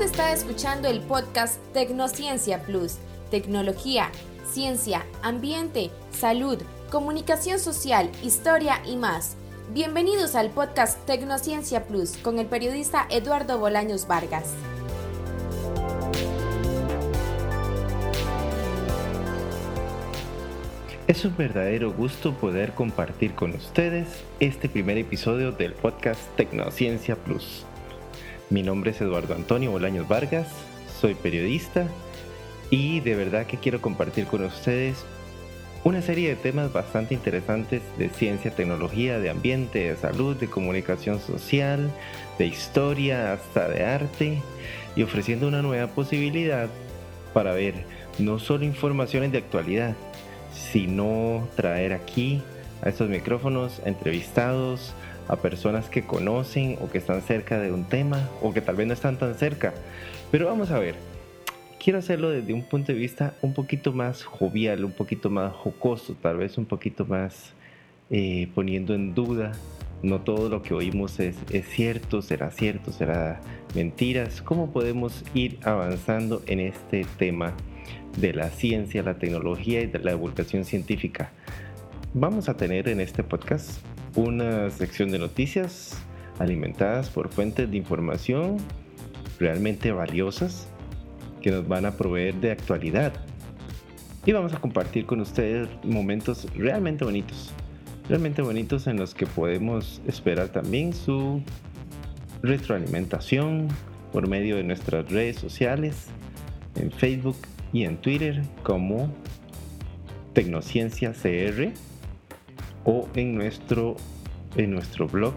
Está escuchando el podcast Tecnociencia Plus, tecnología, ciencia, ambiente, salud, comunicación social, historia y más. Bienvenidos al podcast Tecnociencia Plus con el periodista Eduardo Bolaños Vargas. Es un verdadero gusto poder compartir con ustedes este primer episodio del podcast Tecnociencia Plus. Mi nombre es Eduardo Antonio Bolaños Vargas, soy periodista y de verdad que quiero compartir con ustedes una serie de temas bastante interesantes de ciencia, tecnología, de ambiente, de salud, de comunicación social, de historia, hasta de arte y ofreciendo una nueva posibilidad para ver no solo informaciones de actualidad, sino traer aquí a estos micrófonos entrevistados a personas que conocen o que están cerca de un tema o que tal vez no están tan cerca. Pero vamos a ver, quiero hacerlo desde un punto de vista un poquito más jovial, un poquito más jocoso, tal vez un poquito más eh, poniendo en duda. No todo lo que oímos es, es cierto, será cierto, será mentiras. ¿Cómo podemos ir avanzando en este tema? de la ciencia, la tecnología y de la divulgación científica. Vamos a tener en este podcast una sección de noticias alimentadas por fuentes de información realmente valiosas que nos van a proveer de actualidad. Y vamos a compartir con ustedes momentos realmente bonitos, realmente bonitos en los que podemos esperar también su retroalimentación por medio de nuestras redes sociales, en Facebook, y en Twitter como Tecnociencia CR o en nuestro, en nuestro blog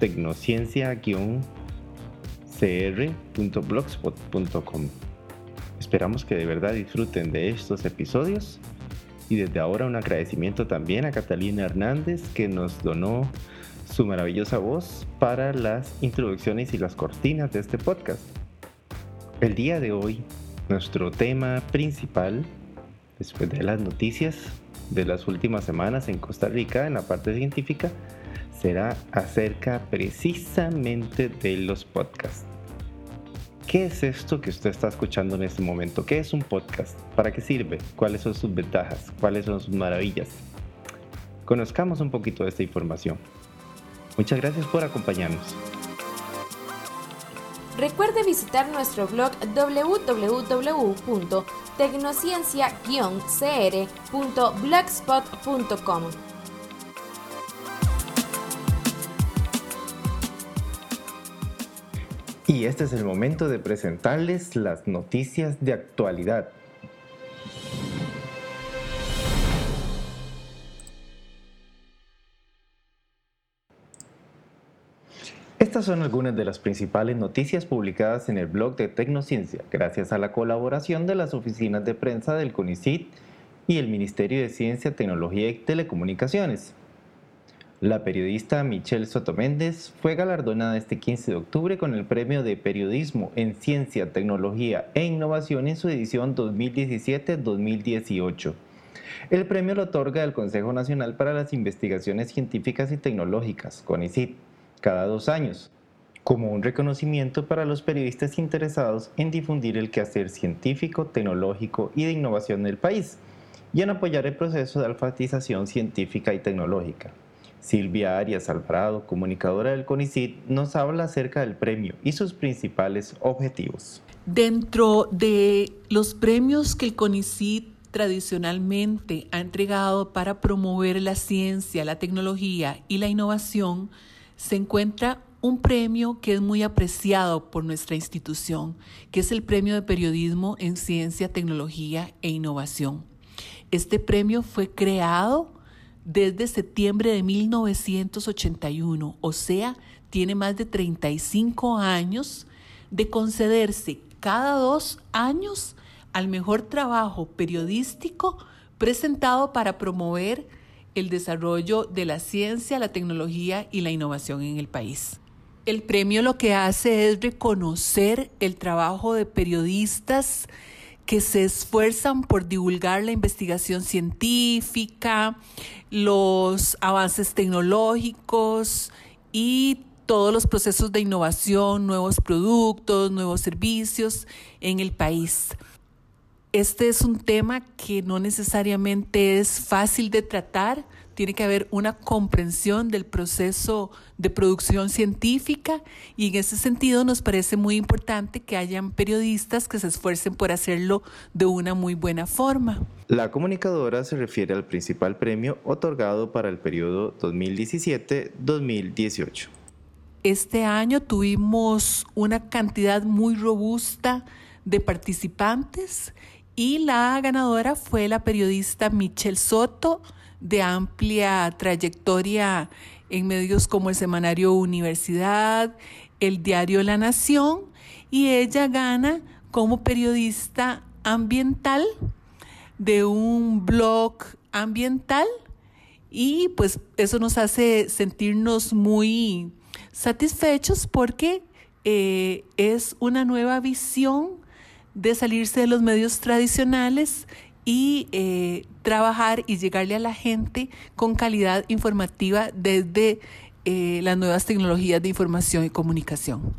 tecnociencia-cr.blogspot.com. Esperamos que de verdad disfruten de estos episodios y desde ahora un agradecimiento también a Catalina Hernández que nos donó su maravillosa voz para las introducciones y las cortinas de este podcast. El día de hoy nuestro tema principal, después de las noticias de las últimas semanas en Costa Rica, en la parte científica, será acerca precisamente de los podcasts. ¿Qué es esto que usted está escuchando en este momento? ¿Qué es un podcast? ¿Para qué sirve? ¿Cuáles son sus ventajas? ¿Cuáles son sus maravillas? Conozcamos un poquito de esta información. Muchas gracias por acompañarnos. Recuerde visitar nuestro blog www.tecnociencia-cr.blogspot.com. Y este es el momento de presentarles las noticias de actualidad. Estas son algunas de las principales noticias publicadas en el blog de Tecnociencia, gracias a la colaboración de las oficinas de prensa del CONICIT y el Ministerio de Ciencia, Tecnología y Telecomunicaciones. La periodista Michelle Sotoméndez fue galardonada este 15 de octubre con el Premio de Periodismo en Ciencia, Tecnología e Innovación en su edición 2017-2018. El premio lo otorga el Consejo Nacional para las Investigaciones Científicas y Tecnológicas, CONICIT cada dos años, como un reconocimiento para los periodistas interesados en difundir el quehacer científico, tecnológico y de innovación del país y en apoyar el proceso de alfabetización científica y tecnológica. Silvia Arias Alvarado, comunicadora del CONICIT, nos habla acerca del premio y sus principales objetivos. Dentro de los premios que el CONICIT tradicionalmente ha entregado para promover la ciencia, la tecnología y la innovación, se encuentra un premio que es muy apreciado por nuestra institución, que es el Premio de Periodismo en Ciencia, Tecnología e Innovación. Este premio fue creado desde septiembre de 1981, o sea, tiene más de 35 años de concederse cada dos años al mejor trabajo periodístico presentado para promover el desarrollo de la ciencia, la tecnología y la innovación en el país. El premio lo que hace es reconocer el trabajo de periodistas que se esfuerzan por divulgar la investigación científica, los avances tecnológicos y todos los procesos de innovación, nuevos productos, nuevos servicios en el país. Este es un tema que no necesariamente es fácil de tratar, tiene que haber una comprensión del proceso de producción científica y en ese sentido nos parece muy importante que hayan periodistas que se esfuercen por hacerlo de una muy buena forma. La comunicadora se refiere al principal premio otorgado para el periodo 2017-2018. Este año tuvimos una cantidad muy robusta de participantes y la ganadora fue la periodista Michelle Soto de amplia trayectoria en medios como el Semanario Universidad, el diario La Nación, y ella gana como periodista ambiental de un blog ambiental. Y pues eso nos hace sentirnos muy satisfechos porque eh, es una nueva visión de salirse de los medios tradicionales y eh, trabajar y llegarle a la gente con calidad informativa desde eh, las nuevas tecnologías de información y comunicación.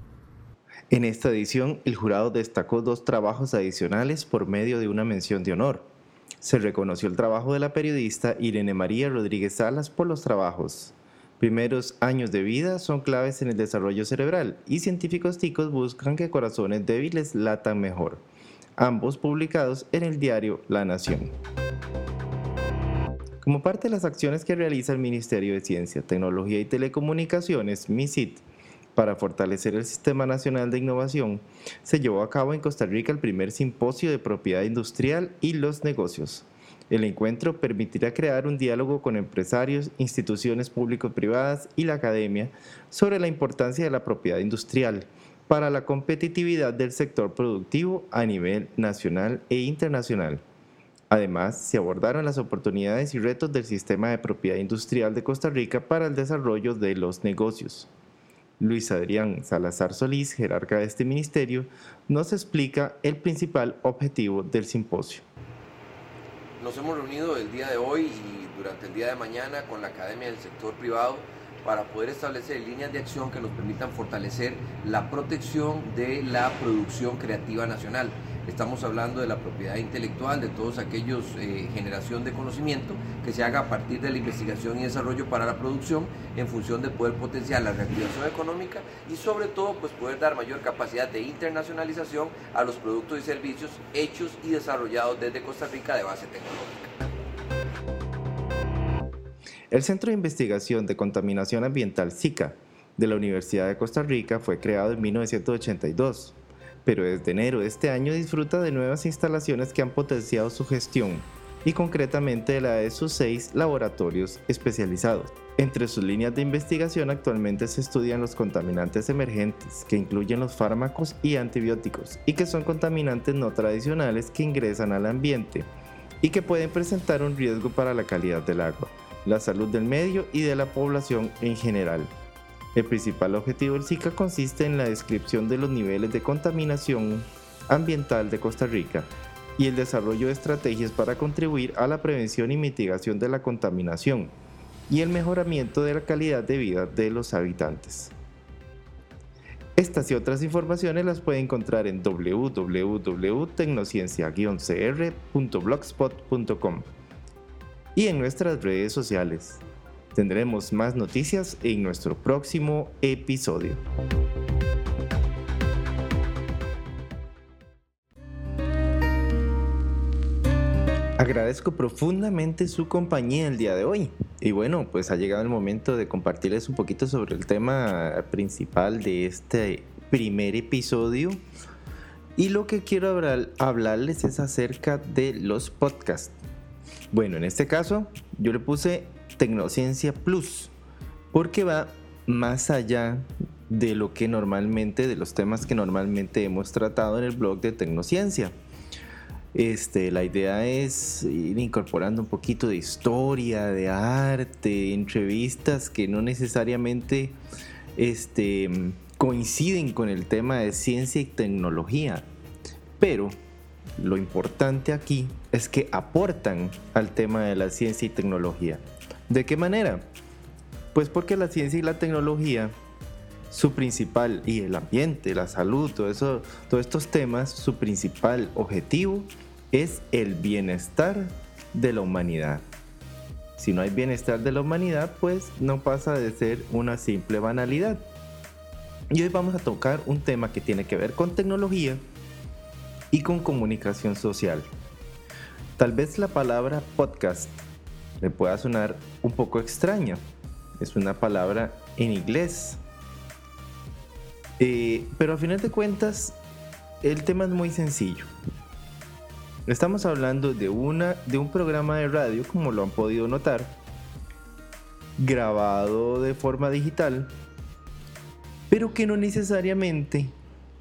En esta edición, el jurado destacó dos trabajos adicionales por medio de una mención de honor. Se reconoció el trabajo de la periodista Irene María Rodríguez Salas por los trabajos. Primeros años de vida son claves en el desarrollo cerebral y científicos ticos buscan que corazones débiles latan mejor ambos publicados en el diario La Nación. Como parte de las acciones que realiza el Ministerio de Ciencia, Tecnología y Telecomunicaciones, MISIT, para fortalecer el Sistema Nacional de Innovación, se llevó a cabo en Costa Rica el primer simposio de propiedad industrial y los negocios. El encuentro permitirá crear un diálogo con empresarios, instituciones público-privadas y la academia sobre la importancia de la propiedad industrial para la competitividad del sector productivo a nivel nacional e internacional. Además, se abordaron las oportunidades y retos del sistema de propiedad industrial de Costa Rica para el desarrollo de los negocios. Luis Adrián Salazar Solís, jerarca de este ministerio, nos explica el principal objetivo del simposio. Nos hemos reunido el día de hoy y durante el día de mañana con la Academia del Sector Privado para poder establecer líneas de acción que nos permitan fortalecer la protección de la producción creativa nacional. Estamos hablando de la propiedad intelectual, de todos aquellos eh, generación de conocimiento que se haga a partir de la investigación y desarrollo para la producción en función de poder potenciar la reactivación económica y sobre todo pues poder dar mayor capacidad de internacionalización a los productos y servicios hechos y desarrollados desde Costa Rica de base tecnológica. El Centro de Investigación de Contaminación Ambiental SICA de la Universidad de Costa Rica fue creado en 1982, pero desde enero de este año disfruta de nuevas instalaciones que han potenciado su gestión y concretamente de la de sus seis laboratorios especializados. Entre sus líneas de investigación actualmente se estudian los contaminantes emergentes, que incluyen los fármacos y antibióticos, y que son contaminantes no tradicionales que ingresan al ambiente y que pueden presentar un riesgo para la calidad del agua la salud del medio y de la población en general. El principal objetivo del SICA consiste en la descripción de los niveles de contaminación ambiental de Costa Rica y el desarrollo de estrategias para contribuir a la prevención y mitigación de la contaminación y el mejoramiento de la calidad de vida de los habitantes. Estas y otras informaciones las puede encontrar en www.tecnociencia-cr.blogspot.com y en nuestras redes sociales. Tendremos más noticias en nuestro próximo episodio. Agradezco profundamente su compañía el día de hoy. Y bueno, pues ha llegado el momento de compartirles un poquito sobre el tema principal de este primer episodio. Y lo que quiero hablarles es acerca de los podcasts. Bueno, en este caso yo le puse Tecnociencia Plus, porque va más allá de lo que normalmente, de los temas que normalmente hemos tratado en el blog de Tecnociencia. Este, la idea es ir incorporando un poquito de historia, de arte, entrevistas que no necesariamente este, coinciden con el tema de ciencia y tecnología, pero lo importante aquí es que aportan al tema de la ciencia y tecnología. ¿De qué manera? Pues porque la ciencia y la tecnología su principal, y el ambiente, la salud, todos estos temas, su principal objetivo es el bienestar de la humanidad. Si no hay bienestar de la humanidad, pues no pasa de ser una simple banalidad. Y hoy vamos a tocar un tema que tiene que ver con tecnología y con comunicación social. Tal vez la palabra podcast le pueda sonar un poco extraña. Es una palabra en inglés. Eh, pero a final de cuentas, el tema es muy sencillo. Estamos hablando de, una, de un programa de radio, como lo han podido notar, grabado de forma digital, pero que no necesariamente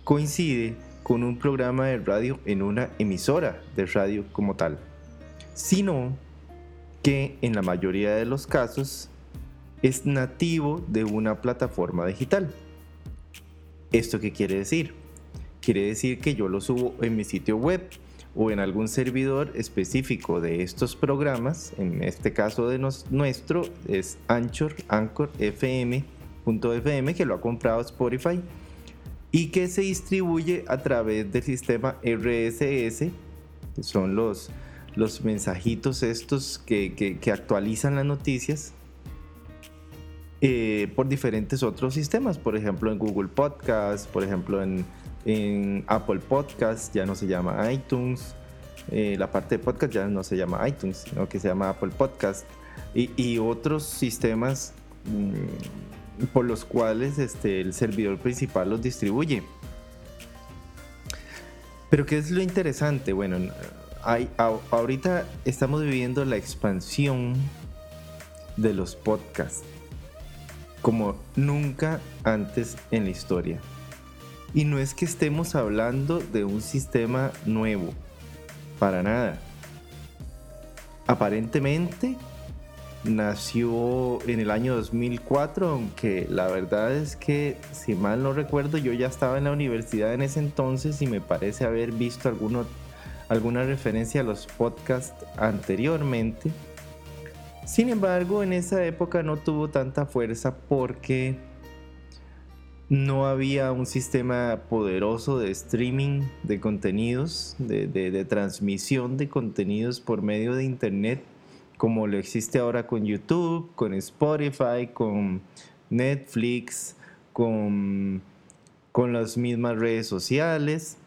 coincide con un programa de radio en una emisora de radio como tal, sino que en la mayoría de los casos es nativo de una plataforma digital. ¿Esto qué quiere decir? Quiere decir que yo lo subo en mi sitio web o en algún servidor específico de estos programas, en este caso de nuestro es Anchor, Anchor FM.fm que lo ha comprado Spotify y que se distribuye a través del sistema RSS, que son los, los mensajitos estos que, actualizan las noticias eh, por diferentes otros sistemas, por ejemplo en Google Podcast, por ejemplo en en Apple Podcast ya no se llama iTunes. Eh, la parte de podcast ya no se llama iTunes, sino que se llama Apple Podcast. Y, otros sistemas mm, por los cuales este, el servidor principal los distribuye. Pero ¿qué es lo interesante? Bueno, ahorita estamos viviendo la expansión de los podcasts como nunca antes en la historia. Y no es que estemos hablando de un sistema nuevo, para nada. Aparentemente nació en el año 2004, aunque la verdad es que, si mal no recuerdo, yo ya estaba en la universidad en ese entonces y me parece haber visto alguna referencia a los podcasts anteriormente. Sin embargo, en esa época no tuvo tanta fuerza porque no había un sistema poderoso de streaming de contenidos, de, transmisión de contenidos por medio de Internet, como lo existe ahora con YouTube, con Spotify, con Netflix, con, con las mismas redes sociales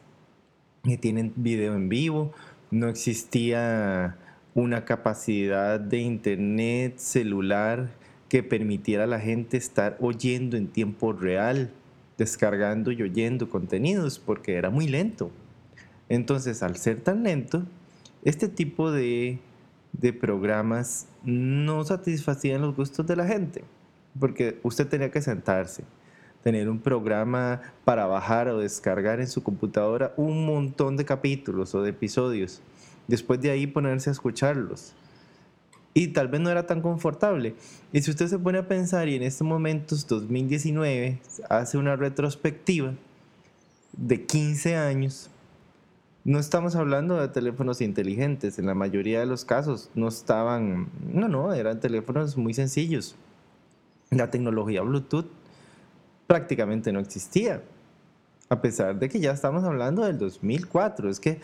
que tienen video en vivo. No existía una capacidad de Internet celular que permitiera a la gente estar oyendo en tiempo real, descargando y oyendo contenidos, porque era muy lento. Entonces, al ser tan lento, este tipo de, de programas no satisfacían los gustos de la gente, porque usted tenía que sentarse, tener un programa para bajar o descargar en su computadora un montón de capítulos o de episodios, después de ahí ponerse a escucharlos y tal vez no era tan confortable. Y si usted se pone a pensar y en estos momentos, 2019, hace una retrospectiva de 15 años, no estamos hablando de teléfonos inteligentes, en la mayoría de los casos no estaban, no, no, eran teléfonos muy sencillos. La tecnología Bluetooth prácticamente no existía, a pesar de que ya estamos hablando del 2004, es que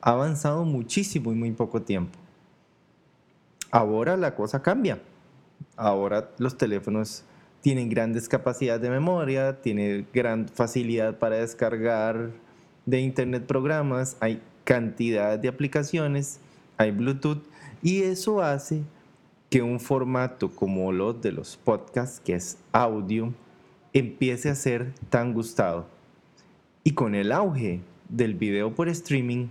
ha avanzado muchísimo en muy poco tiempo. Ahora la cosa cambia. Ahora los teléfonos tienen grandes capacidades de memoria, tienen gran facilidad para descargar de internet programas, hay cantidad de aplicaciones, hay Bluetooth y eso hace que un formato como los de los podcasts, que es audio, empiece a ser tan gustado. Y con el auge del video por streaming,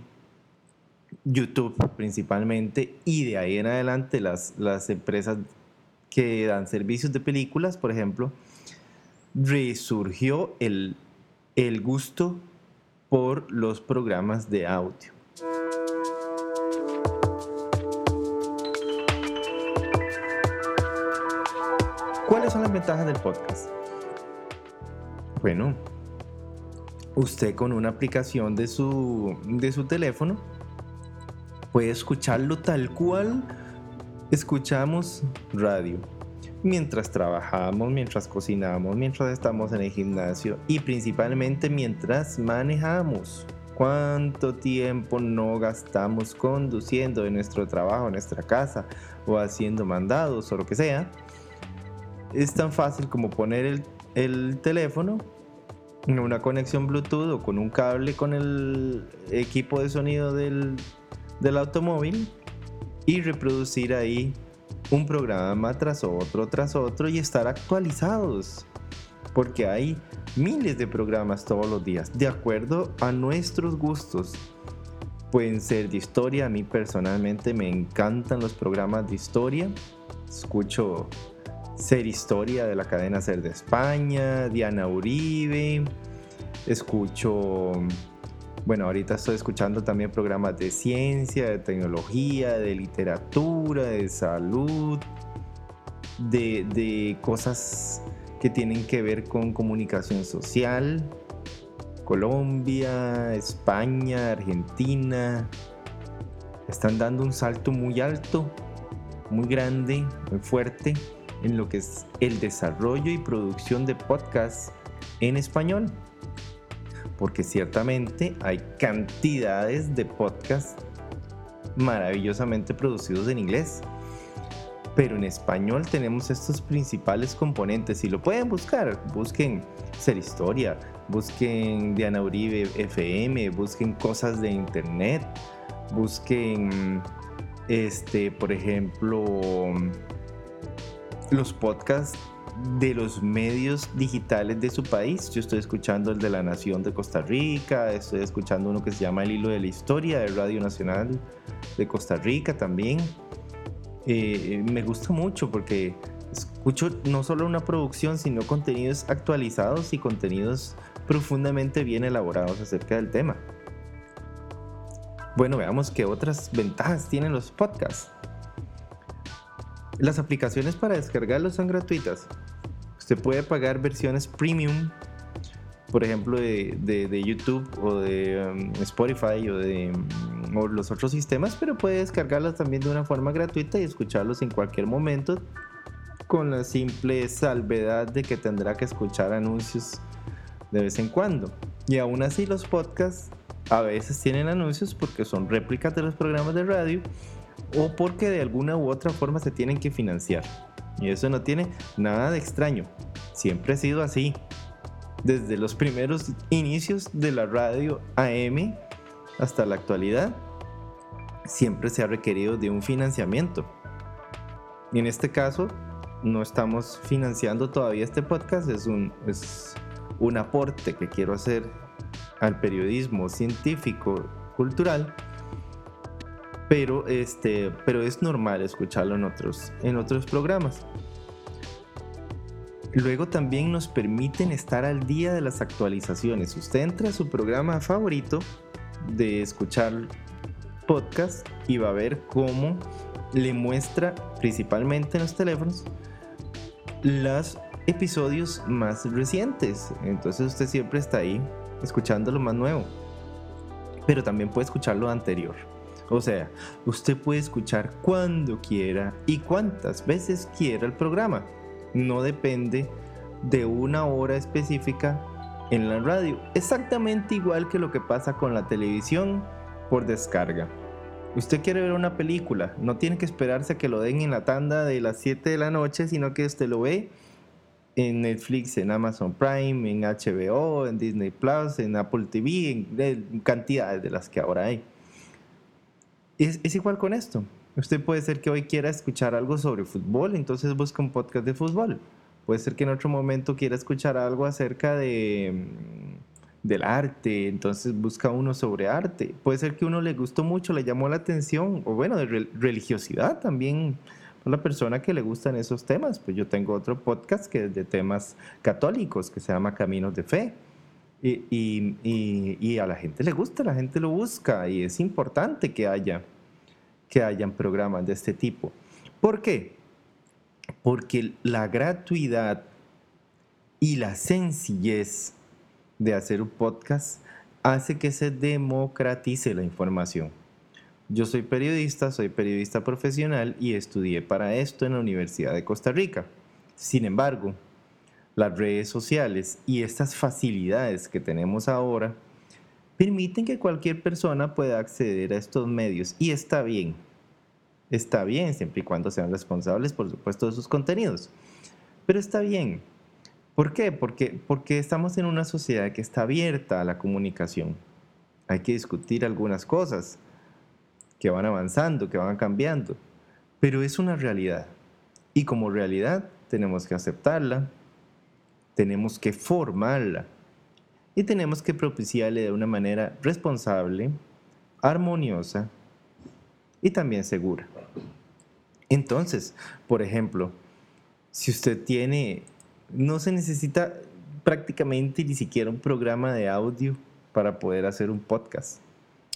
YouTube principalmente y de ahí en adelante las, las empresas que dan servicios de películas, por ejemplo, resurgió el, el gusto por los programas de audio. ¿Cuáles son las ventajas del podcast? Bueno, usted con una aplicación de su, de su teléfono puede escucharlo tal cual escuchamos radio. mientras trabajamos, mientras cocinamos, mientras estamos en el gimnasio y principalmente mientras manejamos. ¿Cuánto tiempo no gastamos conduciendo en nuestro trabajo, en nuestra casa o haciendo mandados o lo que sea? Es tan fácil como poner el, teléfono una conexión Bluetooth o con un cable con el equipo de sonido del, del automóvil y reproducir ahí un programa tras otro, tras otro y estar actualizados. Porque hay miles de programas todos los días, de acuerdo a nuestros gustos. Pueden ser de historia, a mí personalmente me encantan los programas de historia. Escucho Ser Historia de la cadena Ser de España, Diana Uribe. Escucho, bueno, ahorita estoy escuchando también programas de ciencia, de tecnología, de literatura, de salud, de, de cosas que tienen que ver con comunicación social. Colombia, España, Argentina, están dando un salto muy alto, muy grande, muy fuerte en lo que es el desarrollo y producción de podcasts en español. Porque ciertamente hay cantidades de podcasts maravillosamente producidos en inglés. Pero en español tenemos estos principales componentes y lo pueden buscar. Busquen Ser Historia, busquen Diana Uribe FM, busquen cosas de internet, busquen, este, por ejemplo, los podcasts de los medios digitales de su país. Yo estoy escuchando el de la Nación de Costa Rica, estoy escuchando uno que se llama El Hilo de la Historia de Radio Nacional de Costa Rica también. Eh, me gusta mucho porque escucho no solo una producción, sino contenidos actualizados y contenidos profundamente bien elaborados acerca del tema. Bueno, veamos qué otras ventajas tienen los podcasts. Las aplicaciones para descargarlos son gratuitas. Usted puede pagar versiones premium, por ejemplo, de, YouTube o de um, Spotify o de um, los otros sistemas, pero puede descargarlas también de una forma gratuita y escucharlos en cualquier momento con la simple salvedad de que tendrá que escuchar anuncios de vez en cuando. Y aún así los podcasts a veces tienen anuncios porque son réplicas de los programas de radio o porque de alguna u otra forma se tienen que financiar. Y eso no tiene nada de extraño. Siempre ha sido así. Desde los primeros inicios de la radio AM hasta la actualidad, siempre se ha requerido de un financiamiento. Y en este caso, no estamos financiando todavía este podcast, es un, es un aporte que quiero hacer al periodismo científico cultural pero, este, pero es normal escucharlo en otros, en otros programas. Luego también nos permiten estar al día de las actualizaciones. Usted entra a su programa favorito de escuchar podcast y va a ver cómo le muestra, principalmente en los teléfonos, los episodios más recientes. Entonces usted siempre está ahí escuchando lo más nuevo. Pero también puede escuchar lo anterior. O sea, usted puede escuchar cuando quiera y cuantas veces quiera el programa. No depende de una hora específica en la radio. Exactamente igual que lo que pasa con la televisión por descarga. Usted quiere ver una película, no tiene que esperarse a que lo den en la tanda de las 7 de la noche, sino que usted lo ve en Netflix, en Amazon Prime, en HBO, en Disney Plus, en Apple TV, en cantidades de las que ahora hay. Es, igual con esto. Usted puede ser que hoy quiera escuchar algo sobre fútbol, entonces busca un podcast de fútbol. Puede ser que en otro momento quiera escuchar algo acerca de, mm, del arte, entonces busca uno sobre arte. Puede ser que uno le gustó mucho, le llamó la atención, o bueno, de religiosidad también. La persona que le gustan esos temas, pues yo tengo otro podcast que es de temas católicos, que se llama Caminos de Fe y, a la gente le gusta, la gente lo busca y es importante que haya que hayan programas de este tipo. ¿Por qué? Porque la gratuidad y la sencillez de hacer un podcast hace que se democratice la información. Yo soy periodista, soy periodista profesional y estudié para esto en la Universidad de Costa Rica. Sin embargo, las redes sociales y estas facilidades que tenemos ahora permiten que cualquier persona pueda acceder a estos medios y está bien. Está bien siempre y cuando sean responsables, por supuesto, de sus contenidos. Pero está bien. ¿Por qué? Porque, porque estamos en una sociedad que está abierta a la comunicación. Hay que discutir algunas cosas que van avanzando, que van cambiando, pero es una realidad. Y como realidad tenemos que aceptarla, tenemos que formarla y tenemos que propiciarle de una manera responsable, armoniosa y también segura. Entonces, por ejemplo, si usted tiene, no se necesita prácticamente ni siquiera un programa de audio para poder hacer un podcast.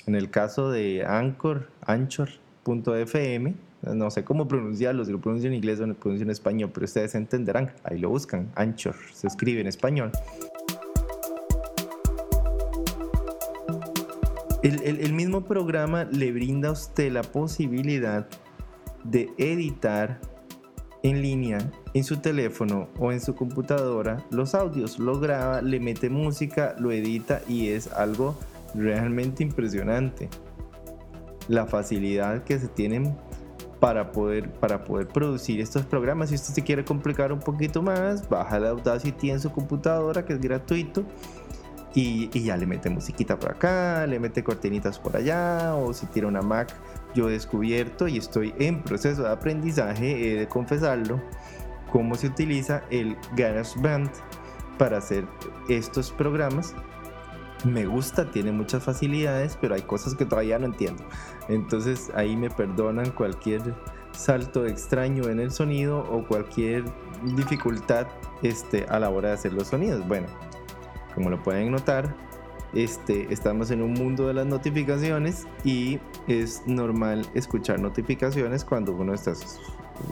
En el caso de Anchor, Anchor.fm, no sé cómo pronunciarlo, si lo pronuncio en inglés o lo pronuncio en español, pero ustedes entenderán, ahí lo buscan, Anchor, se escribe en español. El, mismo programa le brinda a usted la posibilidad de editar en línea en su teléfono o en su computadora los audios, lo graba, le mete música, lo edita y es algo realmente impresionante. La facilidad que se tienen para poder, para poder producir estos programas. Si usted se quiere complicar un poquito más, baja la Audacity en su computadora, que es gratuito, y, y, ya le mete musiquita por acá, le mete cortinitas por allá, o si tiene una Mac, yo he descubierto y estoy en proceso de aprendizaje, he de confesarlo, cómo se utiliza el GarageBand para hacer estos programas me gusta, tiene muchas facilidades, pero hay cosas que todavía no entiendo. Entonces ahí me perdonan cualquier salto extraño en el sonido o cualquier dificultad este, a la hora de hacer los sonidos. Bueno, como lo pueden notar, este, estamos en un mundo de las notificaciones y es normal escuchar notificaciones cuando uno está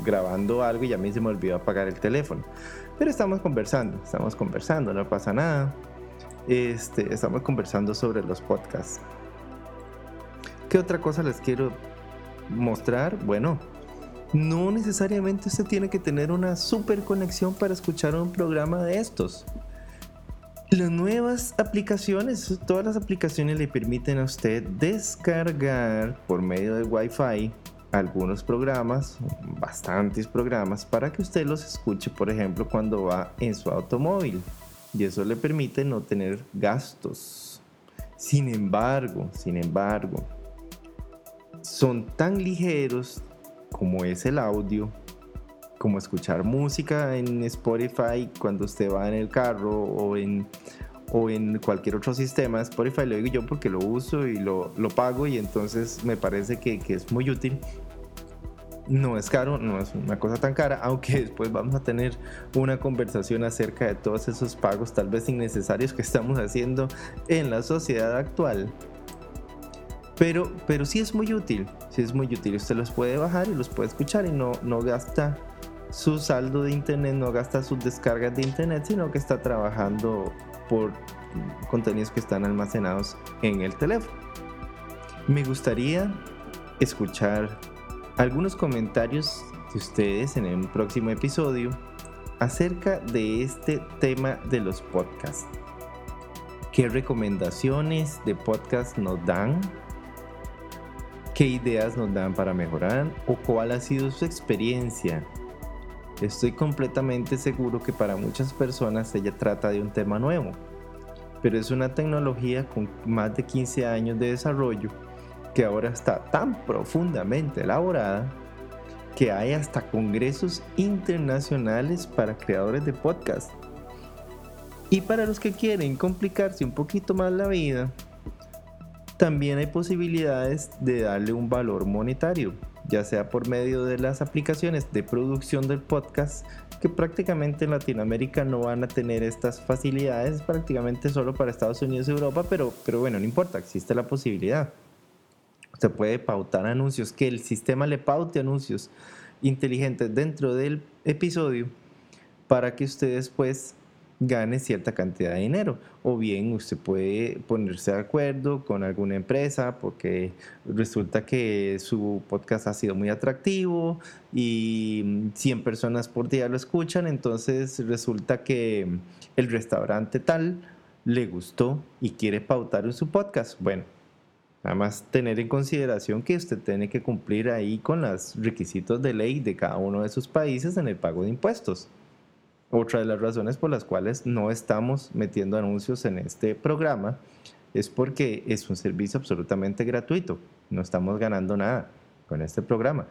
grabando algo y a mí se me olvidó apagar el teléfono. Pero estamos conversando, estamos conversando, no pasa nada este, estamos conversando sobre los podcasts. ¿Qué otra cosa les quiero mostrar? Bueno, no necesariamente usted tiene que tener una super conexión para escuchar un programa de estos. Las nuevas aplicaciones, todas las aplicaciones le permiten a usted descargar por medio de Wi-Fi algunos programas, bastantes programas, para que usted los escuche, por ejemplo, cuando va en su automóvil y eso le permite no tener gastos. Sin embargo, sin embargo, son tan ligeros como es el audio, como escuchar música en Spotify cuando usted va en el carro o en, o en cualquier otro sistema. Spotify lo digo yo porque lo uso y lo, lo pago y entonces me parece que, que es muy útil no es caro, no es una cosa tan cara, aunque después vamos a tener una conversación acerca de todos esos pagos tal vez innecesarios que estamos haciendo en la sociedad actual. Pero, pero sí es muy útil, sí es muy útil. Usted los puede bajar y los puede escuchar y no, no gasta su saldo de internet, no gasta sus descargas de internet, sino que está trabajando por contenidos que están almacenados en el teléfono. Me gustaría escuchar algunos comentarios de ustedes en un próximo episodio acerca de este tema de los podcasts. ¿Qué recomendaciones de podcast nos dan? ¿Qué ideas nos dan para mejorar? ¿O cuál ha sido su experiencia? Estoy completamente seguro que para muchas personas ella trata de un tema nuevo, pero es una tecnología con más de 15 años de desarrollo que ahora está tan profundamente elaborada que hay hasta congresos internacionales para creadores de podcast. Y para los que quieren complicarse un poquito más la vida, también hay posibilidades de darle un valor monetario, ya sea por medio de las aplicaciones de producción del podcast, que prácticamente en Latinoamérica no van a tener estas facilidades, prácticamente solo para Estados Unidos y Europa, pero, pero bueno, no importa, existe la posibilidad. Se puede pautar anuncios, que el sistema le paute anuncios inteligentes dentro del episodio para que usted después gane cierta cantidad de dinero. O bien usted puede ponerse de acuerdo con alguna empresa porque resulta que su podcast ha sido muy atractivo y 100 personas por día lo escuchan, entonces resulta que el restaurante tal le gustó y quiere pautar en su podcast. Bueno, nada más tener en consideración que usted tiene que cumplir ahí con los requisitos de ley de cada uno de sus países en el pago de impuestos. Otra de las razones por las cuales no estamos metiendo anuncios en este programa es porque es un servicio absolutamente gratuito. No estamos ganando nada con este programa.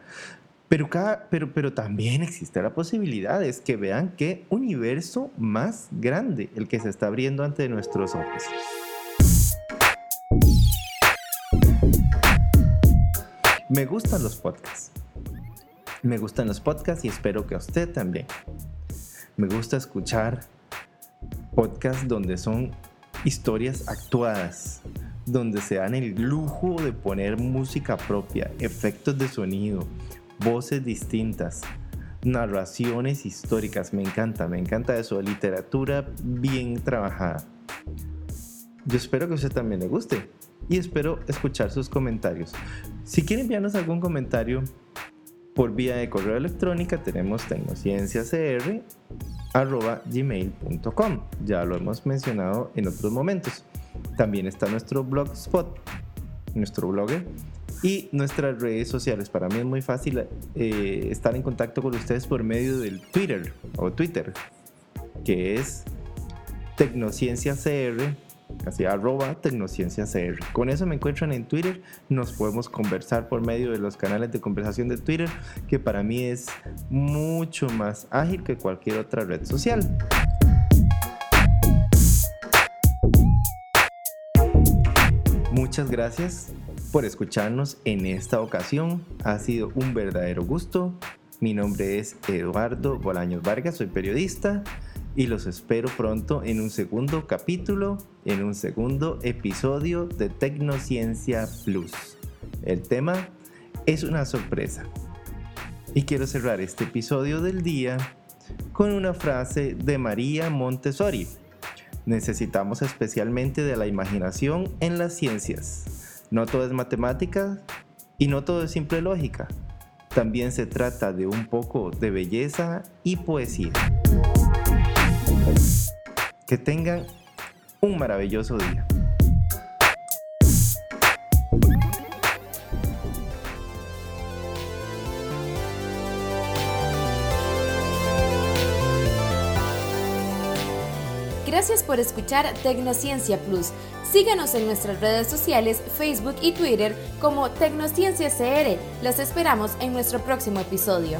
Pero, también existe la posibilidad, es que vean qué universo más grande el que se está abriendo ante nuestros ojos. Me gustan los podcasts. Me gustan los podcasts y espero que a usted también. Me gusta escuchar podcasts donde son historias actuadas, donde se dan el lujo de poner música propia, efectos de sonido, voces distintas, narraciones históricas. Me encanta, me encanta eso, literatura bien trabajada. Yo espero que a usted también le guste y espero escuchar sus comentarios. Si quiere enviarnos algún comentario, por vía de correo electrónica tenemos tecnocienciacr.gmail.com. Ya lo hemos mencionado en otros momentos. También está nuestro blogspot, nuestro blogger y nuestras redes sociales. Para mí es muy fácil eh, estar en contacto con ustedes por medio del Twitter o Twitter, que es tecnocienciacr así arroba tecnocienciacr. Con eso me encuentran en Twitter, nos podemos conversar por medio de los canales de conversación de Twitter, que para mí es mucho más ágil que cualquier otra red social. Muchas gracias por escucharnos en esta ocasión. Ha sido un verdadero gusto. Mi nombre es Eduardo Bolaños Vargas, soy periodista y los espero pronto en un segundo capítulo, en un segundo episodio de Tecnociencia Plus. El tema es una sorpresa. Y quiero cerrar este episodio del día con una frase de María Montessori. Necesitamos especialmente de la imaginación en las ciencias. No todo es matemática y no todo es simple lógica. También se trata de un poco de belleza y poesía. Que tengan un maravilloso día. Gracias por escuchar Tecnociencia Plus. Síganos en nuestras redes sociales, Facebook y Twitter como Tecnociencia CR. Los esperamos en nuestro próximo episodio.